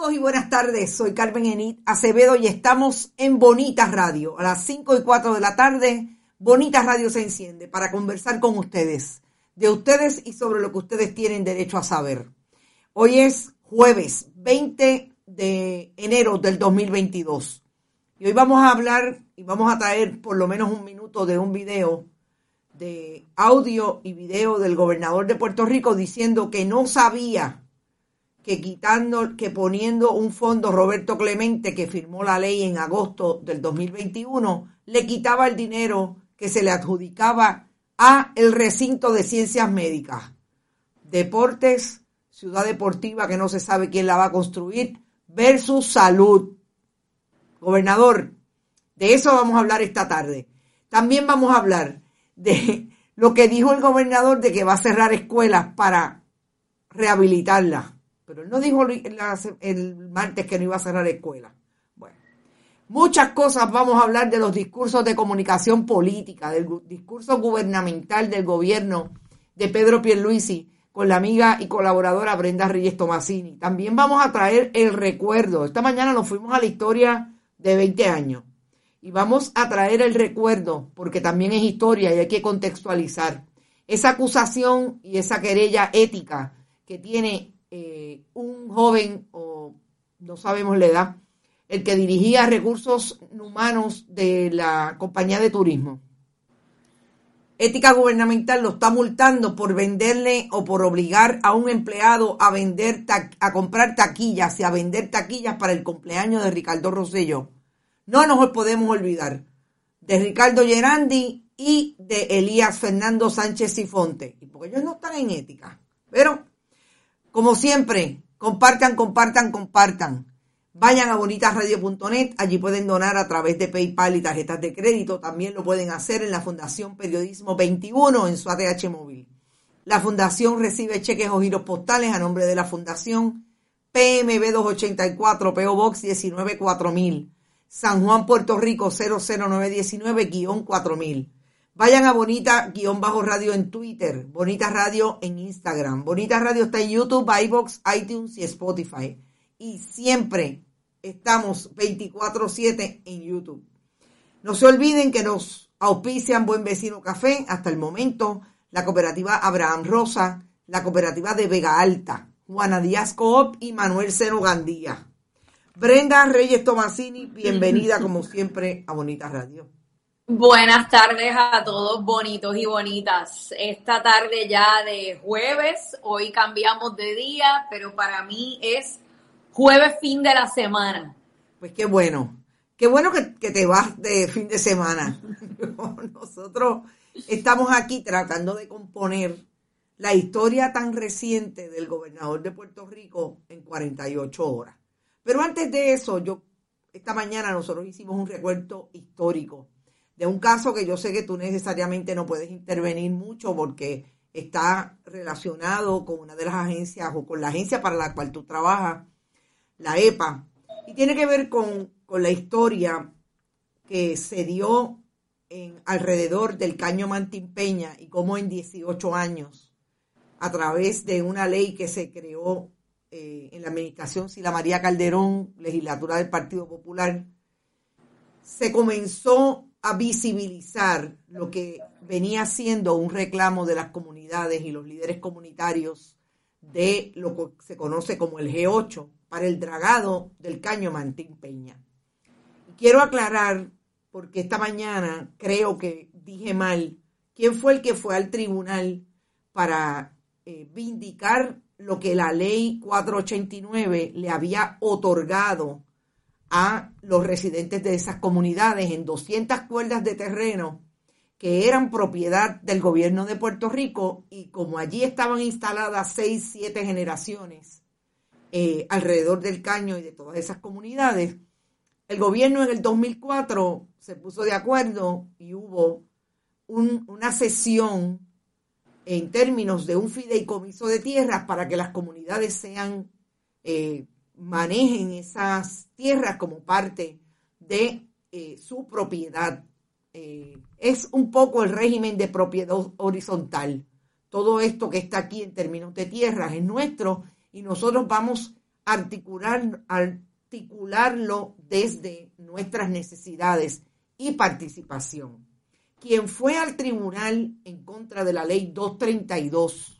Saludos y buenas tardes. Soy Carmen Enit Acevedo y estamos en Bonitas Radio. A las 5 y 4 de la tarde, Bonitas Radio se enciende para conversar con ustedes, de ustedes y sobre lo que ustedes tienen derecho a saber. Hoy es jueves 20 de enero del 2022 y hoy vamos a hablar y vamos a traer por lo menos un minuto de un video de audio y video del gobernador de Puerto Rico diciendo que no sabía que quitando, que poniendo un fondo Roberto Clemente que firmó la ley en agosto del 2021, le quitaba el dinero que se le adjudicaba a el recinto de ciencias médicas. Deportes, ciudad deportiva que no se sabe quién la va a construir, versus salud. Gobernador, de eso vamos a hablar esta tarde. También vamos a hablar de lo que dijo el gobernador de que va a cerrar escuelas para rehabilitarlas pero él no dijo el martes que no iba a cerrar escuela. Bueno, muchas cosas vamos a hablar de los discursos de comunicación política, del discurso gubernamental del gobierno de Pedro Pierluisi con la amiga y colaboradora Brenda Reyes Tomasini. También vamos a traer el recuerdo. Esta mañana nos fuimos a la historia de 20 años y vamos a traer el recuerdo porque también es historia y hay que contextualizar esa acusación y esa querella ética que tiene eh, un joven, o no sabemos la edad, el que dirigía recursos humanos de la compañía de turismo. Ética gubernamental lo está multando por venderle o por obligar a un empleado a vender a comprar taquillas y a vender taquillas para el cumpleaños de Ricardo Rosselló. No nos podemos olvidar de Ricardo Gerandi y de Elías Fernando Sánchez Sifonte, porque ellos no están en ética. Pero como siempre, compartan, compartan, compartan. Vayan a bonitasradio.net, allí pueden donar a través de PayPal y tarjetas de crédito. También lo pueden hacer en la Fundación Periodismo 21 en su ATH móvil. La Fundación recibe cheques o giros postales a nombre de la Fundación PMB 284, PO Box 194000, San Juan, Puerto Rico 00919-4000. Vayan a Bonita-Radio en Twitter, Bonita Radio en Instagram. Bonita Radio está en YouTube, iBox, iTunes y Spotify. Y siempre estamos 24-7 en YouTube. No se olviden que nos auspician Buen Vecino Café hasta el momento, la cooperativa Abraham Rosa, la cooperativa de Vega Alta, Juana Díaz Coop y Manuel Cero Gandía. Brenda Reyes Tomasini, bienvenida como siempre a Bonita Radio. Buenas tardes a todos bonitos y bonitas. Esta tarde ya de jueves, hoy cambiamos de día, pero para mí es jueves fin de la semana. Pues qué bueno, qué bueno que, te vas de fin de semana. Nosotros estamos aquí tratando de componer la historia tan reciente del gobernador de Puerto Rico en 48 horas. Pero antes de eso, yo esta mañana nosotros hicimos un recuento histórico de un caso que yo sé que tú necesariamente no puedes intervenir mucho porque está relacionado con una de las agencias o con la agencia para la cual tú trabajas, la EPA, y tiene que ver con, con la historia que se dio en, alrededor del caño Mantimpeña y cómo en 18 años, a través de una ley que se creó eh, en la administración Sila María Calderón, legislatura del Partido Popular, se comenzó a visibilizar lo que venía siendo un reclamo de las comunidades y los líderes comunitarios de lo que se conoce como el G8 para el dragado del caño Mantín Peña. quiero aclarar, porque esta mañana creo que dije mal, quién fue el que fue al tribunal para eh, vindicar lo que la ley 489 le había otorgado a los residentes de esas comunidades en 200 cuerdas de terreno que eran propiedad del gobierno de Puerto Rico y como allí estaban instaladas seis, siete generaciones eh, alrededor del caño y de todas esas comunidades, el gobierno en el 2004 se puso de acuerdo y hubo una sesión en términos de un fideicomiso de tierras para que las comunidades sean eh, manejen esas tierras como parte de eh, su propiedad. Eh, es un poco el régimen de propiedad horizontal. Todo esto que está aquí en términos de tierras es nuestro y nosotros vamos a articular, articularlo desde nuestras necesidades y participación. Quien fue al tribunal en contra de la ley 232